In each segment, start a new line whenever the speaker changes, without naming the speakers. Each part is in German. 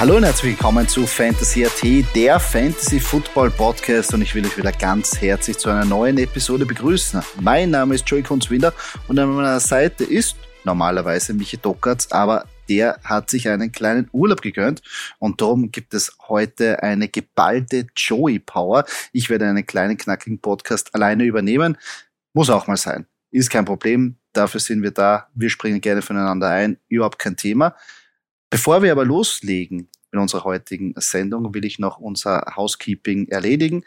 Hallo und herzlich willkommen zu Fantasy AT, der Fantasy Football Podcast und ich will euch wieder ganz herzlich zu einer neuen Episode begrüßen. Mein Name ist Joey Kunzwinder und an meiner Seite ist normalerweise Michi Dockertz, aber der hat sich einen kleinen Urlaub gegönnt und darum gibt es heute eine geballte Joey Power. Ich werde einen kleinen knackigen Podcast alleine übernehmen. Muss auch mal sein. Ist kein Problem. Dafür sind wir da. Wir springen gerne voneinander ein. Überhaupt kein Thema. Bevor wir aber loslegen in unserer heutigen Sendung, will ich noch unser Housekeeping erledigen.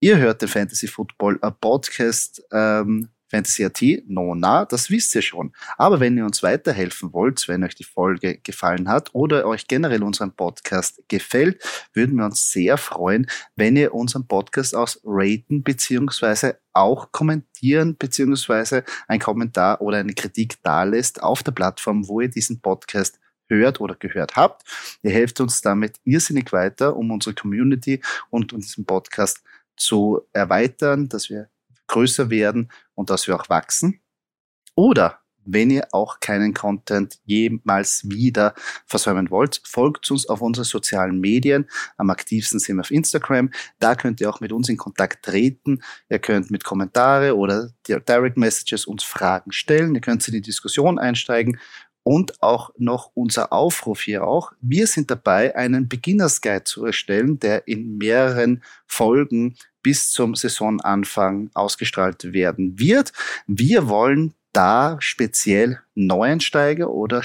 Ihr hört den Fantasy Football Podcast ähm, Fantasy AT, no, na, das wisst ihr schon. Aber wenn ihr uns weiterhelfen wollt, wenn euch die Folge gefallen hat oder euch generell unseren Podcast gefällt, würden wir uns sehr freuen, wenn ihr unseren Podcast aus raten beziehungsweise auch kommentieren beziehungsweise ein Kommentar oder eine Kritik dalässt auf der Plattform, wo ihr diesen Podcast hört oder gehört habt. Ihr helft uns damit irrsinnig weiter, um unsere Community und unseren Podcast zu erweitern, dass wir größer werden und dass wir auch wachsen. Oder wenn ihr auch keinen Content jemals wieder versäumen wollt, folgt uns auf unseren sozialen Medien. Am aktivsten sind wir auf Instagram. Da könnt ihr auch mit uns in Kontakt treten. Ihr könnt mit Kommentare oder Direct Messages uns Fragen stellen. Ihr könnt in die Diskussion einsteigen und auch noch unser Aufruf hier auch. Wir sind dabei, einen Beginners Guide zu erstellen, der in mehreren Folgen bis zum Saisonanfang ausgestrahlt werden wird. Wir wollen da speziell Neuensteiger oder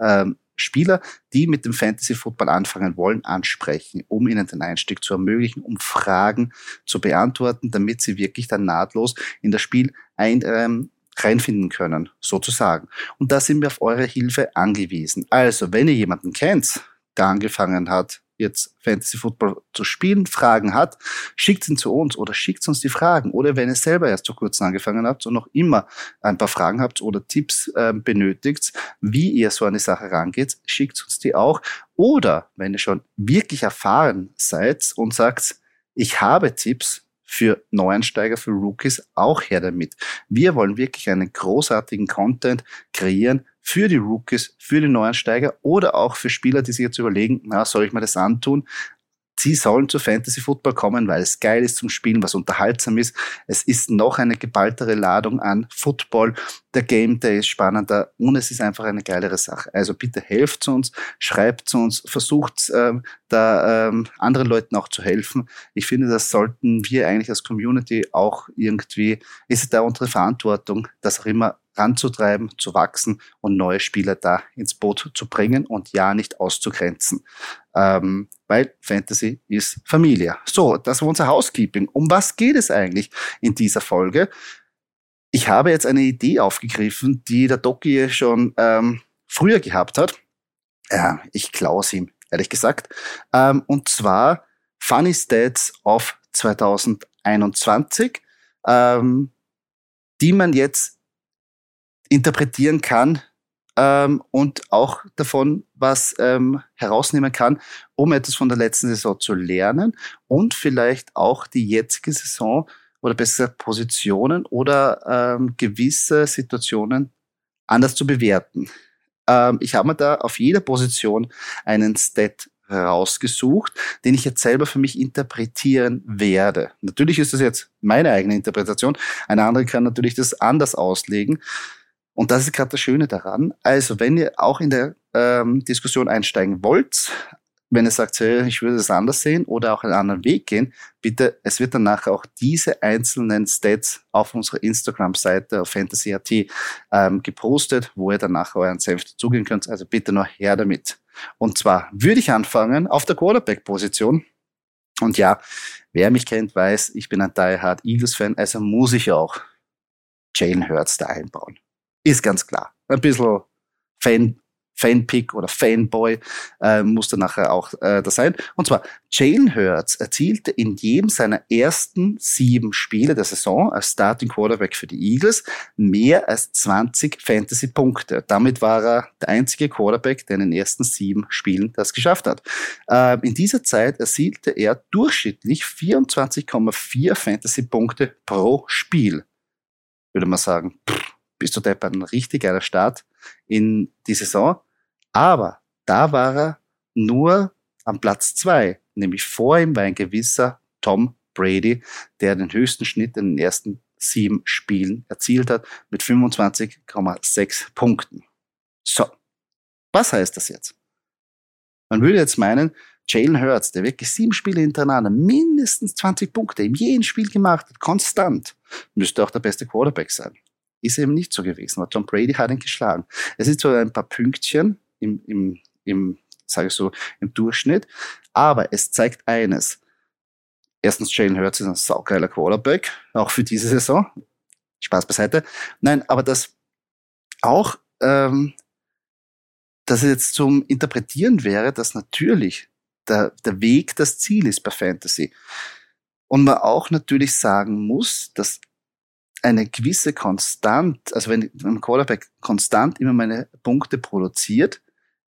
ähm, Spieler, die mit dem Fantasy Football anfangen wollen, ansprechen, um ihnen den Einstieg zu ermöglichen, um Fragen zu beantworten, damit sie wirklich dann nahtlos in das Spiel ein, ähm, reinfinden können, sozusagen. Und da sind wir auf eure Hilfe angewiesen. Also, wenn ihr jemanden kennt, der angefangen hat, jetzt Fantasy Football zu spielen, Fragen hat, schickt ihn zu uns oder schickt uns die Fragen. Oder wenn ihr selber erst vor kurzem angefangen habt und noch immer ein paar Fragen habt oder Tipps äh, benötigt, wie ihr so eine Sache rangeht, schickt uns die auch. Oder wenn ihr schon wirklich erfahren seid und sagt, ich habe Tipps, für Neuansteiger, für Rookies auch her damit. Wir wollen wirklich einen großartigen Content kreieren für die Rookies, für die Neuansteiger oder auch für Spieler, die sich jetzt überlegen, na, soll ich mir das antun? Sie sollen zu Fantasy Football kommen, weil es geil ist zum Spielen, was unterhaltsam ist. Es ist noch eine geballtere Ladung an Football. Der Game Day ist spannender und es ist einfach eine geilere Sache. Also bitte helft uns, schreibt uns, versucht ähm, da ähm, anderen Leuten auch zu helfen. Ich finde, das sollten wir eigentlich als Community auch irgendwie, ist es da unsere Verantwortung, das auch immer ranzutreiben, zu wachsen und neue Spieler da ins Boot zu bringen und ja nicht auszugrenzen. Ähm, weil Fantasy ist Familie. So, das war unser Housekeeping. Um was geht es eigentlich in dieser Folge? Ich habe jetzt eine Idee aufgegriffen, die der Doki schon ähm, früher gehabt hat. Ja, ich klaue es ihm, ehrlich gesagt. Ähm, und zwar Funny Stats of 2021, ähm, die man jetzt interpretieren kann ähm, und auch davon was ähm, herausnehmen kann, um etwas von der letzten Saison zu lernen und vielleicht auch die jetzige Saison oder besser Positionen oder ähm, gewisse Situationen anders zu bewerten. Ähm, ich habe mir da auf jeder Position einen Stat rausgesucht, den ich jetzt selber für mich interpretieren werde. Natürlich ist das jetzt meine eigene Interpretation. Eine andere kann natürlich das anders auslegen. Und das ist gerade das Schöne daran. Also, wenn ihr auch in der ähm, Diskussion einsteigen wollt, wenn ihr sagt, hey, ich würde es anders sehen oder auch einen anderen Weg gehen, bitte, es wird danach auch diese einzelnen Stats auf unserer Instagram-Seite auf Fantasy.at ähm, gepostet, wo ihr danach euren Senf dazugehen könnt. Also bitte noch her damit. Und zwar würde ich anfangen auf der Quarterback-Position. Und ja, wer mich kennt, weiß, ich bin ein Die Hard Eagles-Fan, also muss ich auch Jalen Hurts da einbauen. Ist ganz klar. Ein bisschen Fan, Fanpick oder Fanboy äh, muss dann nachher auch äh, das sein. Und zwar, Jalen Hurts erzielte in jedem seiner ersten sieben Spiele der Saison als Starting Quarterback für die Eagles mehr als 20 Fantasy-Punkte. Damit war er der einzige Quarterback, der in den ersten sieben Spielen das geschafft hat. Äh, in dieser Zeit erzielte er durchschnittlich 24,4 Fantasy-Punkte pro Spiel. Würde man sagen, pff, bist du deppert, ein richtig geiler Start in die Saison. Aber da war er nur am Platz zwei, nämlich vor ihm war ein gewisser Tom Brady, der den höchsten Schnitt in den ersten sieben Spielen erzielt hat mit 25,6 Punkten. So, was heißt das jetzt? Man würde jetzt meinen, Jalen Hurts, der wirklich sieben Spiele hintereinander mindestens 20 Punkte in jedem Spiel gemacht hat, konstant, müsste auch der beste Quarterback sein. Ist eben nicht so gewesen, weil Tom Brady hat ihn geschlagen. Es ist so ein paar Pünktchen im, im, im sage ich so, im Durchschnitt. Aber es zeigt eines. Erstens, Jalen Hurts ist ein saugeiler Quarterback, auch für diese Saison. Spaß beiseite. Nein, aber das auch, ähm, dass es jetzt zum Interpretieren wäre, dass natürlich der, der Weg das Ziel ist bei Fantasy. Und man auch natürlich sagen muss, dass eine gewisse Konstant, also wenn ein Quarterback konstant immer meine Punkte produziert,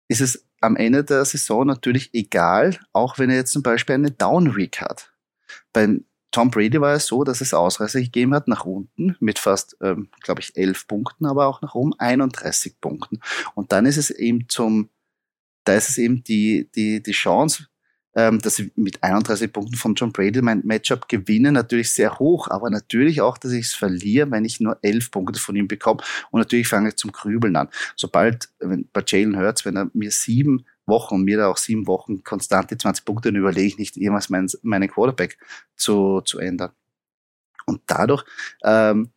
ist es am Ende der Saison natürlich egal, auch wenn er jetzt zum Beispiel eine Down Week hat. Bei Tom Brady war es so, dass es Ausreißer gegeben hat nach unten mit fast, ähm, glaube ich, elf Punkten, aber auch nach oben 31 Punkten. Und dann ist es eben zum, da ist es eben die, die, die Chance, dass ich mit 31 Punkten von John Brady mein Matchup gewinne, natürlich sehr hoch, aber natürlich auch, dass ich es verliere, wenn ich nur 11 Punkte von ihm bekomme. Und natürlich fange ich zum Grübeln an. Sobald, wenn, bei Jalen Hurts, wenn er mir sieben Wochen und mir da auch sieben Wochen konstant die 20 Punkte, dann überlege ich nicht jemals meinen, meinen Quarterback zu, zu ändern. Und dadurch ähm,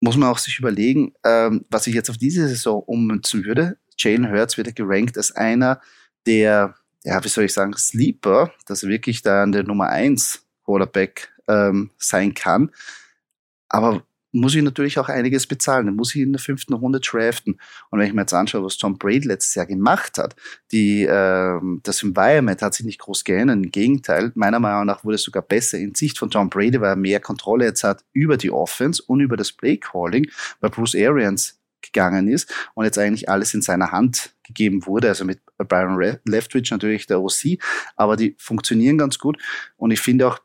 muss man auch sich überlegen, ähm, was ich jetzt auf diese Saison ummünzen würde. Jalen Hurts wird gerankt als einer der ja, wie soll ich sagen, Sleeper, dass er wirklich da an der Nummer 1 Quarterback ähm, sein kann. Aber muss ich natürlich auch einiges bezahlen. Dann muss ich in der fünften Runde draften. Und wenn ich mir jetzt anschaue, was Tom Brady letztes Jahr gemacht hat, die, ähm, das Environment hat sich nicht groß geändert. Im Gegenteil, meiner Meinung nach wurde es sogar besser in Sicht von Tom Brady, weil er mehr Kontrolle jetzt hat über die Offense und über das Play Calling, weil Bruce Arians gegangen ist und jetzt eigentlich alles in seiner Hand gegeben wurde, also mit Byron Leftwich natürlich der OC, aber die funktionieren ganz gut und ich finde auch,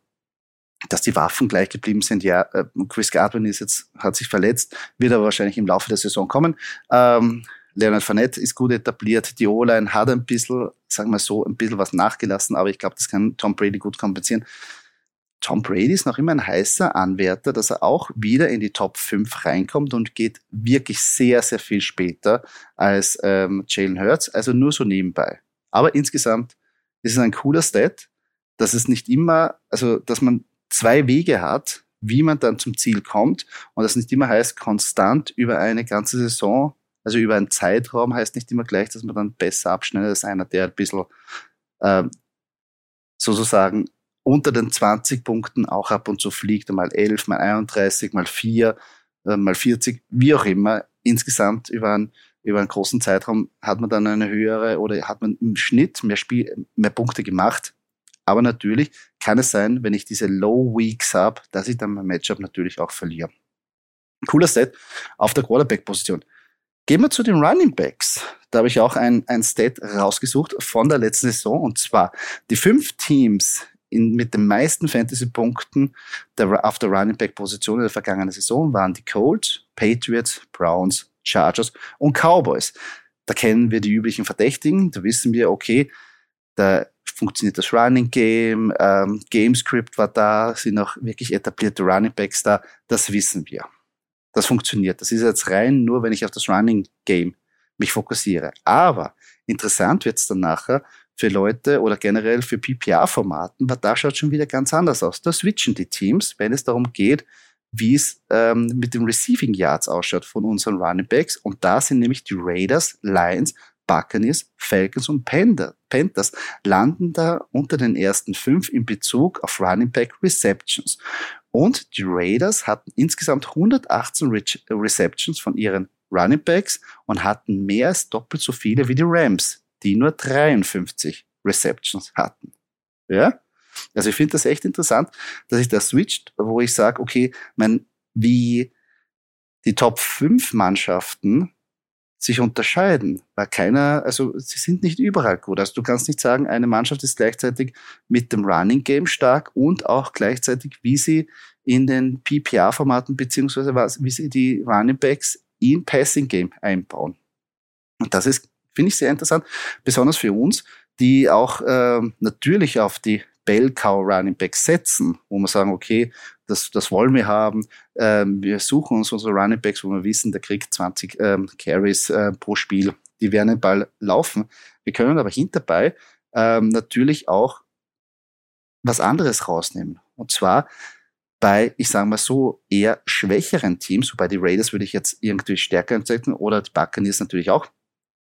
dass die Waffen gleich geblieben sind. Ja, äh, Chris Godwin ist jetzt, hat sich verletzt, wird aber wahrscheinlich im Laufe der Saison kommen. Ähm, Leonard Fournette ist gut etabliert. Die O-Line hat ein bisschen, sagen wir so, ein bisschen was nachgelassen, aber ich glaube, das kann Tom Brady gut kompensieren. Tom Brady ist noch immer ein heißer Anwärter, dass er auch wieder in die Top 5 reinkommt und geht wirklich sehr, sehr viel später als ähm, Jalen Hurts, also nur so nebenbei. Aber insgesamt ist es ein cooler Stat, dass es nicht immer, also dass man zwei Wege hat, wie man dann zum Ziel kommt und das nicht immer heißt, konstant über eine ganze Saison, also über einen Zeitraum heißt nicht immer gleich, dass man dann besser abschneidet als einer, der ein bisschen äh, sozusagen unter den 20 Punkten auch ab und zu fliegt, mal 11, mal 31, mal 4, äh, mal 40, wie auch immer. Insgesamt über einen, über einen großen Zeitraum hat man dann eine höhere oder hat man im Schnitt mehr, Spiel, mehr Punkte gemacht. Aber natürlich kann es sein, wenn ich diese Low Weeks habe, dass ich dann mein Matchup natürlich auch verliere. Cooler Set auf der Quarterback-Position. Gehen wir zu den Running Backs. Da habe ich auch ein, ein Stat rausgesucht von der letzten Saison. Und zwar die fünf Teams, in, mit den meisten Fantasy-Punkten auf der Running Back-Position in der vergangenen Saison waren die Colts, Patriots, Browns, Chargers und Cowboys. Da kennen wir die üblichen Verdächtigen. Da wissen wir, okay, da funktioniert das Running Game, ähm, Game Script war da, sind auch wirklich etablierte Running Backs da. Das wissen wir. Das funktioniert. Das ist jetzt rein nur, wenn ich auf das Running Game mich fokussiere. Aber interessant wird es dann nachher, für Leute oder generell für PPR-Formaten, weil da schaut schon wieder ganz anders aus. Da switchen die Teams, wenn es darum geht, wie es ähm, mit den Receiving Yards ausschaut von unseren Running Backs. Und da sind nämlich die Raiders, Lions, Buccaneers, Falcons und Panthers landen da unter den ersten fünf in Bezug auf Running Back Receptions. Und die Raiders hatten insgesamt 118 Re Receptions von ihren Running Backs und hatten mehr als doppelt so viele wie die Rams, die nur 53 Receptions hatten. Ja? Also ich finde das echt interessant, dass ich da switcht, wo ich sage, okay, mein, wie die Top 5 Mannschaften sich unterscheiden, weil keiner, also sie sind nicht überall gut. Also du kannst nicht sagen, eine Mannschaft ist gleichzeitig mit dem Running Game stark und auch gleichzeitig, wie sie in den PPR-Formaten beziehungsweise was, wie sie die Running Backs in Passing Game einbauen. Und das ist, finde ich, sehr interessant, besonders für uns, die auch äh, natürlich auf die Bell Cow Running Back setzen, wo wir sagen, okay, das, das wollen wir haben. Ähm, wir suchen uns unsere Running Backs, wo wir wissen, der kriegt 20 ähm, Carries äh, pro Spiel. Die werden den Ball laufen. Wir können aber hinterbei ähm, natürlich auch was anderes rausnehmen. Und zwar bei, ich sage mal so, eher schwächeren Teams, wobei die Raiders würde ich jetzt irgendwie stärker einsetzen oder die Buccaneers natürlich auch.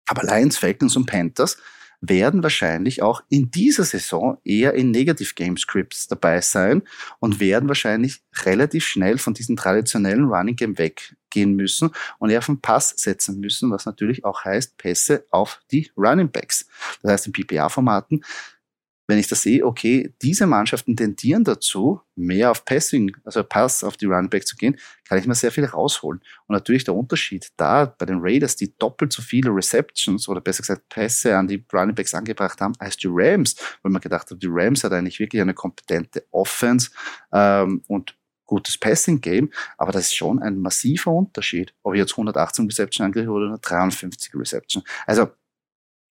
Aber Lions, Falcons und Panthers werden wahrscheinlich auch in dieser Saison eher in Negative Game Scripts dabei sein und werden wahrscheinlich relativ schnell von diesem traditionellen Running Game weggehen müssen und eher auf den Pass setzen müssen, was natürlich auch heißt Pässe auf die Running Backs. Das heißt, in PPA-Formaten wenn ich das sehe, okay, diese Mannschaften tendieren dazu, mehr auf Passing, also Pass auf die Runback zu gehen, kann ich mir sehr viel rausholen. Und natürlich der Unterschied da bei den Raiders, die doppelt so viele Receptions oder besser gesagt Pässe an die Runningbacks angebracht haben als die Rams, weil man gedacht hat, die Rams hat eigentlich wirklich eine kompetente Offense ähm, und gutes Passing-Game, aber das ist schon ein massiver Unterschied, ob ich jetzt 118 Reception angreife oder 53 Reception. Also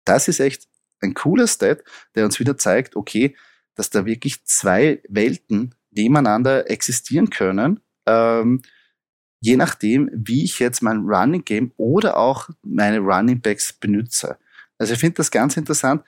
das ist echt ein cooler Stat, der uns wieder zeigt, okay, dass da wirklich zwei Welten nebeneinander existieren können, ähm, je nachdem, wie ich jetzt mein Running Game oder auch meine Running Backs benutze. Also ich finde das ganz interessant,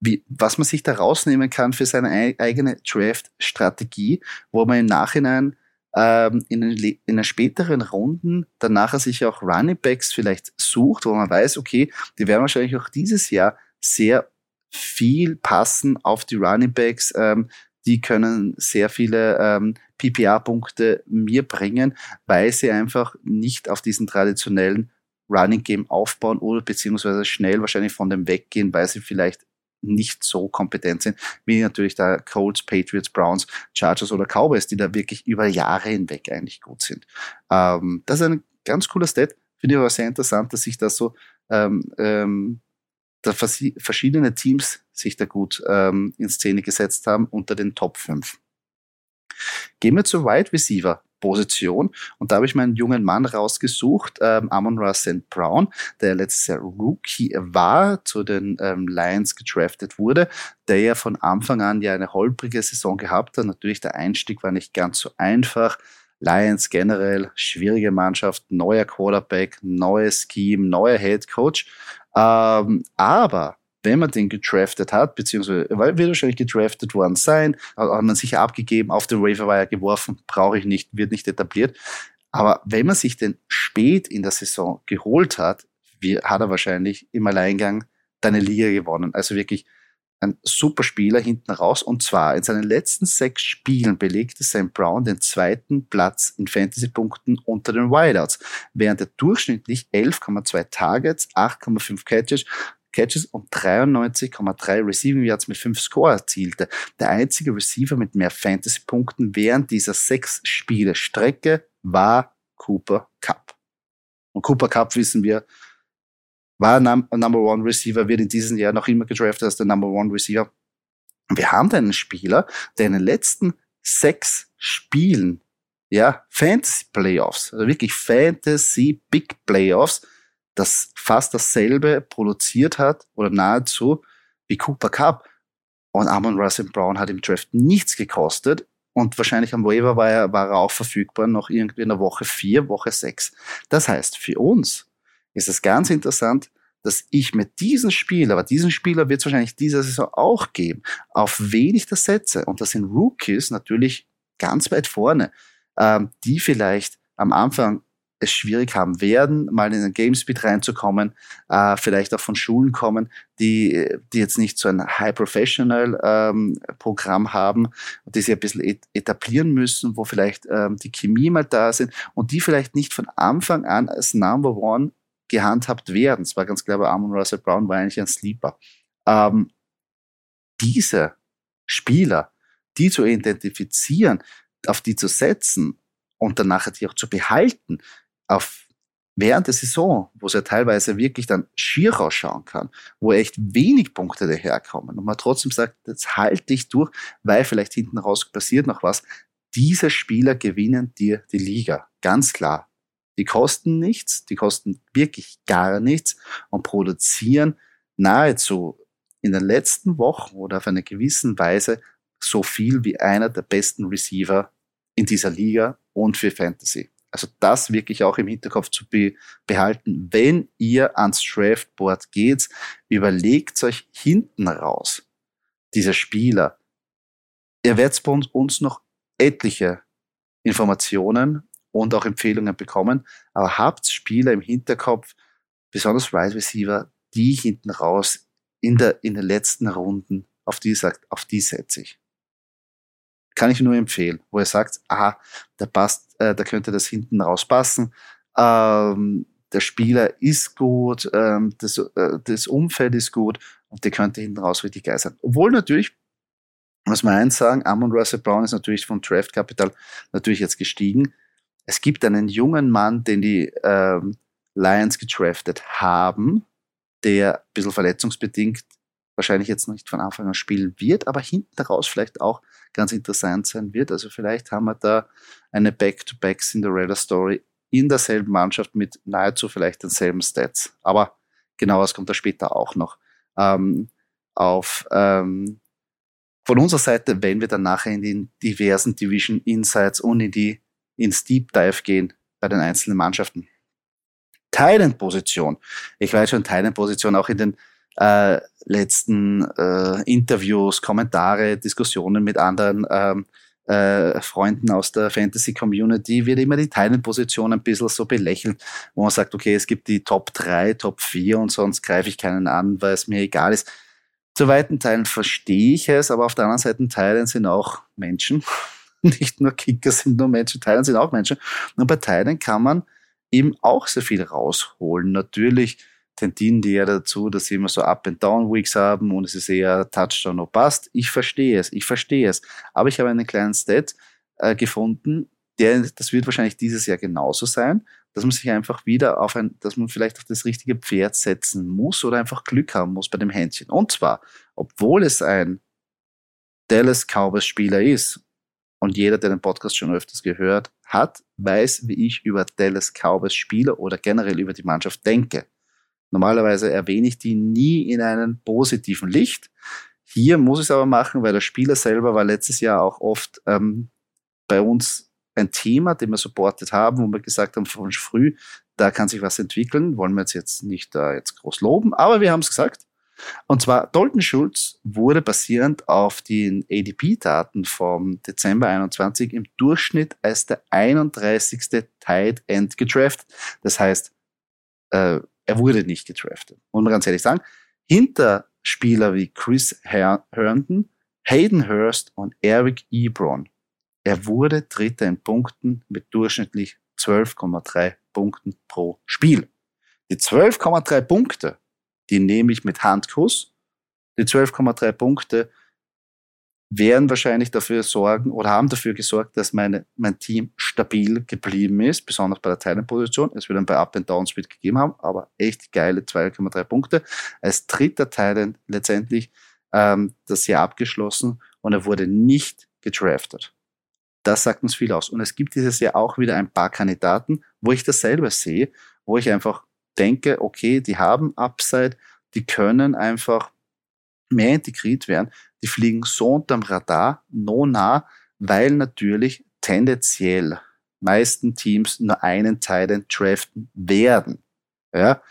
wie, was man sich da rausnehmen kann für seine eigene Draft-Strategie, wo man im Nachhinein ähm, in, den, in den späteren Runden dann nachher sich auch Running Backs vielleicht sucht, wo man weiß, okay, die werden wahrscheinlich auch dieses Jahr sehr viel passen auf die Running Backs. Ähm, die können sehr viele ähm, PPA-Punkte mir bringen, weil sie einfach nicht auf diesen traditionellen Running Game aufbauen oder beziehungsweise schnell wahrscheinlich von dem weggehen, weil sie vielleicht nicht so kompetent sind, wie natürlich da Colts, Patriots, Browns, Chargers oder Cowboys, die da wirklich über Jahre hinweg eigentlich gut sind. Ähm, das ist ein ganz cooler Stat, finde ich aber sehr interessant, dass sich das so ähm, ähm, da verschiedene Teams sich da gut ähm, in Szene gesetzt haben unter den Top 5. Gehen wir zur Wide Receiver Position und da habe ich meinen jungen Mann rausgesucht, ähm, Amon Ra St. Brown, der letztes Jahr Rookie war, zu den ähm, Lions gedraftet wurde, der ja von Anfang an ja eine holprige Saison gehabt hat. Natürlich der Einstieg war nicht ganz so einfach. Lions generell schwierige Mannschaft, neuer Quarterback, neues Scheme, neuer Head Coach. Ähm, aber wenn man den gedraftet hat, beziehungsweise weil wird wahrscheinlich gedraftet worden sein, hat man sicher abgegeben, auf den Waiver geworfen, brauche ich nicht, wird nicht etabliert. Aber wenn man sich den spät in der Saison geholt hat, wie, hat er wahrscheinlich im Alleingang deine Liga gewonnen. Also wirklich ein super Spieler hinten raus. Und zwar in seinen letzten sechs Spielen belegte Sam Brown den zweiten Platz in Fantasy-Punkten unter den Wideouts, während er durchschnittlich 11,2 Targets, 8,5 Catches, Catches und 93,3 Receiving Yards mit 5 Score erzielte. Der einzige Receiver mit mehr Fantasy-Punkten während dieser sechs Spiele Strecke war Cooper Cup. Und Cooper Cup wissen wir, war Num Number One Receiver, wird in diesem Jahr noch immer gedraftet als der Number One Receiver. Wir haben da einen Spieler, der in den letzten sechs Spielen, ja, Fantasy Playoffs, also wirklich Fantasy Big Playoffs, das fast dasselbe produziert hat oder nahezu wie Cooper Cup. Und Amon Russell Brown hat im Draft nichts gekostet und wahrscheinlich am Waiver war er, war er auch verfügbar noch irgendwie in der Woche vier, Woche sechs. Das heißt, für uns ist es ganz interessant, dass ich mit diesem Spieler, aber diesen Spieler wird es wahrscheinlich dieser Saison auch geben, auf wen ich das setze. Und das sind Rookies natürlich ganz weit vorne, ähm, die vielleicht am Anfang es schwierig haben werden, mal in den Gamespeed reinzukommen, äh, vielleicht auch von Schulen kommen, die, die jetzt nicht so ein High Professional ähm, haben, die sie ein bisschen etablieren müssen, wo vielleicht ähm, die Chemie mal da sind und die vielleicht nicht von Anfang an als Number One gehandhabt werden. Es war ganz klar, bei Amon Russell Brown war eigentlich ein Sleeper. Ähm, diese Spieler, die zu identifizieren, auf die zu setzen und dann nachher die auch zu behalten, auf während der Saison, wo es ja teilweise wirklich dann schier ausschauen kann, wo echt wenig Punkte daherkommen und man trotzdem sagt, jetzt halte ich durch, weil vielleicht hinten raus passiert noch was. Diese Spieler gewinnen dir die Liga. Ganz klar. Die kosten nichts, die kosten wirklich gar nichts und produzieren nahezu in den letzten Wochen oder auf eine gewissen Weise so viel wie einer der besten Receiver in dieser Liga und für Fantasy. Also das wirklich auch im Hinterkopf zu be behalten. Wenn ihr ans Draftboard geht, überlegt euch hinten raus, diese Spieler. Ihr werdet bei uns noch etliche Informationen und auch Empfehlungen bekommen, aber habt Spieler im Hinterkopf, besonders Wide Receiver, die hinten raus in, der, in den letzten Runden, auf die sagt, auf die setze ich. Kann ich nur empfehlen, wo er sagt, aha, der passt, äh, da könnte das hinten raus passen. Ähm, der Spieler ist gut, ähm, das, äh, das Umfeld ist gut und der könnte hinten raus richtig geil sein. Obwohl natürlich, muss man eins sagen, Amon Russell Brown ist natürlich von Draft Capital natürlich jetzt gestiegen. Es gibt einen jungen Mann, den die ähm, Lions gedraftet haben, der ein bisschen verletzungsbedingt wahrscheinlich jetzt nicht von Anfang an spielen wird, aber hinten raus vielleicht auch ganz interessant sein wird. Also vielleicht haben wir da eine Back-to-Back Cinderella Story in derselben Mannschaft mit nahezu vielleicht denselben Stats. Aber genau das kommt da später auch noch. Ähm, auf ähm, von unserer Seite, wenn wir dann nachher in den diversen Division Insights und in die ins Deep Dive gehen bei den einzelnen Mannschaften. Thailand-Position. Ich weiß schon, Thailand-Position auch in den äh, letzten äh, Interviews, Kommentare, Diskussionen mit anderen ähm, äh, Freunden aus der Fantasy-Community wird immer die Teilenposition ein bisschen so belächelt, wo man sagt, okay, es gibt die Top 3, Top 4 und sonst greife ich keinen an, weil es mir egal ist. Zu weiten Teilen verstehe ich es, aber auf der anderen Seite Teilen sind auch Menschen. Nicht nur Kicker sind nur Menschen, Teilen sind auch Menschen. Und bei Teilen kann man eben auch sehr viel rausholen. Natürlich tendieren die ja dazu, dass sie immer so Up-and-Down-Weeks haben und es ist eher Touchdown oder Bust. Ich verstehe es, ich verstehe es. Aber ich habe einen kleinen Stat äh, gefunden, der, das wird wahrscheinlich dieses Jahr genauso sein, dass man sich einfach wieder auf ein, dass man vielleicht auf das richtige Pferd setzen muss oder einfach Glück haben muss bei dem Händchen. Und zwar, obwohl es ein Dallas Cowboys Spieler ist und jeder, der den Podcast schon öfters gehört hat, weiß, wie ich über Dallas Cowboys Spieler oder generell über die Mannschaft denke. Normalerweise erwähne ich die nie in einem positiven Licht. Hier muss ich es aber machen, weil der Spieler selber war letztes Jahr auch oft ähm, bei uns ein Thema, den wir supportet haben, wo wir gesagt haben von früh, da kann sich was entwickeln. Wollen wir jetzt, jetzt nicht da jetzt groß loben, aber wir haben es gesagt. Und zwar Dalton Schulz wurde basierend auf den ADP-Daten vom Dezember 21 im Durchschnitt als der 31. Tight End gedraftet. Das heißt, äh, er wurde nicht gedraftet. Und man ganz ehrlich sagen, hinter Spieler wie Chris Herndon, Hayden Hurst und Eric Ebron, er wurde Dritter in Punkten mit durchschnittlich 12,3 Punkten pro Spiel. Die 12,3 Punkte die nehme ich mit Handkuss. Die 12,3 Punkte werden wahrscheinlich dafür sorgen oder haben dafür gesorgt, dass meine, mein Team stabil geblieben ist, besonders bei der Teilenposition. Es wird dann bei Up and Down Speed gegeben haben, aber echt geile 2,3 Punkte. Als dritter Teilen letztendlich ähm, das Jahr abgeschlossen und er wurde nicht gedraftet. Das sagt uns viel aus. Und es gibt dieses Jahr auch wieder ein paar Kandidaten, wo ich das selber sehe, wo ich einfach denke, okay, die haben Upside, die können einfach mehr integriert werden, die fliegen so unterm Radar, no nah, weil natürlich tendenziell meisten Teams nur einen Teil draften werden. Ja,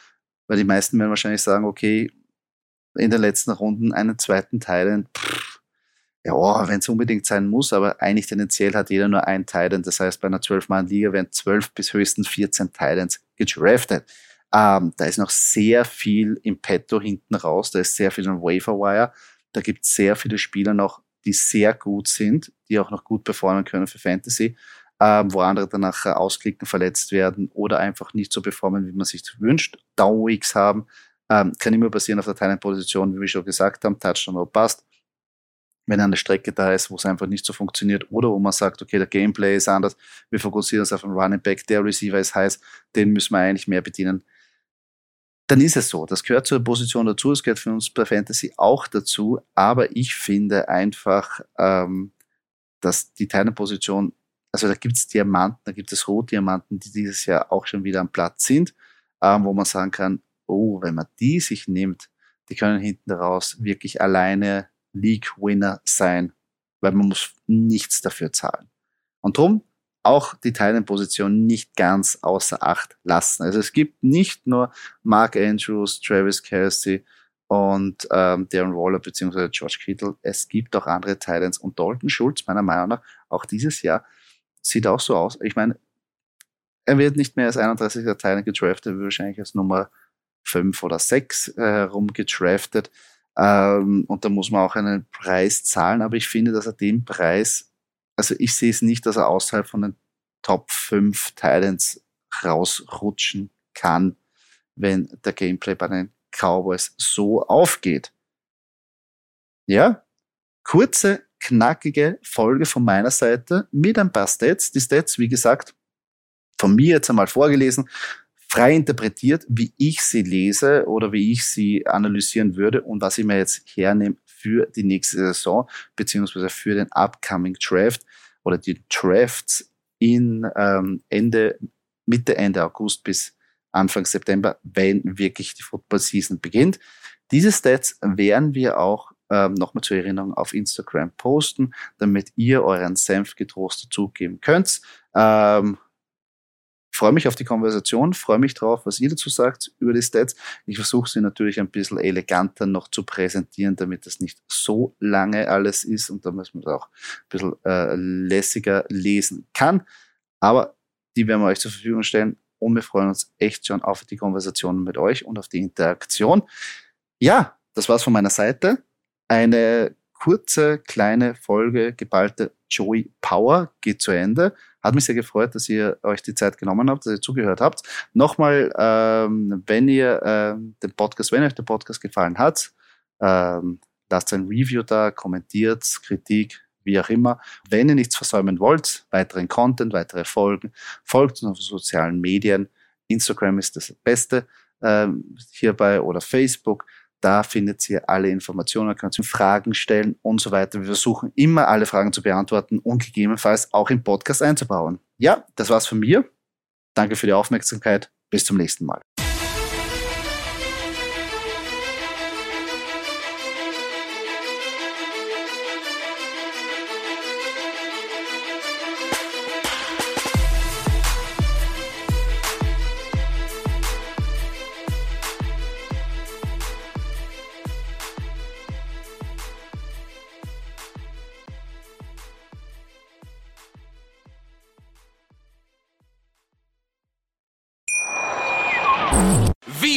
weil die meisten werden wahrscheinlich sagen, okay, in den letzten Runden einen zweiten Teil, ja, oh, wenn es unbedingt sein muss, aber eigentlich tendenziell hat jeder nur ein Titan. Das heißt, bei einer 12-Mann-Liga werden 12 bis höchstens 14 Titans gedraftet. Ähm, da ist noch sehr viel im Petto hinten raus, da ist sehr viel im Waferwire. Da gibt es sehr viele Spieler noch, die sehr gut sind, die auch noch gut performen können für Fantasy, ähm, wo andere dann nachher ausklicken, verletzt werden oder einfach nicht so performen, wie man sich wünscht. Down-Weeks haben, ähm, kann immer passieren auf der Teilenposition, wie wir schon gesagt haben, Touchdown oder passt. Wenn eine Strecke da ist, wo es einfach nicht so funktioniert oder wo man sagt, okay, der Gameplay ist anders, wir fokussieren uns auf den Running Back, der Receiver ist heiß, den müssen wir eigentlich mehr bedienen dann ist es so. Das gehört zur Position dazu. Es gehört für uns bei Fantasy auch dazu. Aber ich finde einfach, ähm, dass die Teilenposition, also da gibt es Diamanten, da gibt es Rotdiamanten, die dieses Jahr auch schon wieder am Platz sind, ähm, wo man sagen kann, oh, wenn man die sich nimmt, die können hinten raus wirklich alleine League-Winner sein, weil man muss nichts dafür zahlen. Und drum auch die Teilenposition nicht ganz außer Acht lassen. Also es gibt nicht nur Mark Andrews, Travis Kelsey und ähm, Darren Waller beziehungsweise George Kittle. Es gibt auch andere Titans und Dalton Schultz, meiner Meinung nach, auch dieses Jahr sieht auch so aus. Ich meine, er wird nicht mehr als 31er Titan gedraftet, wird wahrscheinlich als Nummer 5 oder 6 äh, herum gedraftet. Ähm, und da muss man auch einen Preis zahlen, aber ich finde, dass er den Preis also ich sehe es nicht, dass er außerhalb von den Top 5 Titans rausrutschen kann, wenn der Gameplay bei den Cowboys so aufgeht. Ja, kurze, knackige Folge von meiner Seite mit ein paar Stats. Die Stats, wie gesagt, von mir jetzt einmal vorgelesen, frei interpretiert, wie ich sie lese oder wie ich sie analysieren würde und was ich mir jetzt hernehme für die nächste Saison, beziehungsweise für den upcoming Draft oder die Drafts in ähm, Ende, Mitte, Ende August bis Anfang September, wenn wirklich die Football Season beginnt. Diese Stats werden wir auch ähm, nochmal zur Erinnerung auf Instagram posten, damit ihr euren Senf getrost dazugeben könnt. Ähm, freue mich auf die Konversation, freue mich drauf, was ihr dazu sagt über die Stats. Ich versuche sie natürlich ein bisschen eleganter noch zu präsentieren, damit das nicht so lange alles ist und damit man es auch ein bisschen äh, lässiger lesen kann. Aber die werden wir euch zur Verfügung stellen und wir freuen uns echt schon auf die Konversation mit euch und auf die Interaktion. Ja, das war's von meiner Seite. Eine kurze, kleine Folge, geballte Joey Power geht zu Ende. Hat mich sehr gefreut, dass ihr euch die Zeit genommen habt, dass ihr zugehört habt. Nochmal, ähm, wenn ihr ähm, den Podcast, wenn euch der Podcast gefallen hat, ähm, lasst ein Review da, kommentiert, Kritik, wie auch immer. Wenn ihr nichts versäumen wollt, weiteren Content, weitere Folgen, folgt uns auf sozialen Medien. Instagram ist das Beste ähm, hierbei oder Facebook. Da findet ihr alle Informationen, könnt ihr Fragen stellen und so weiter. Wir versuchen immer alle Fragen zu beantworten und gegebenenfalls auch im Podcast einzubauen. Ja, das war's von mir. Danke für die Aufmerksamkeit. Bis zum nächsten Mal.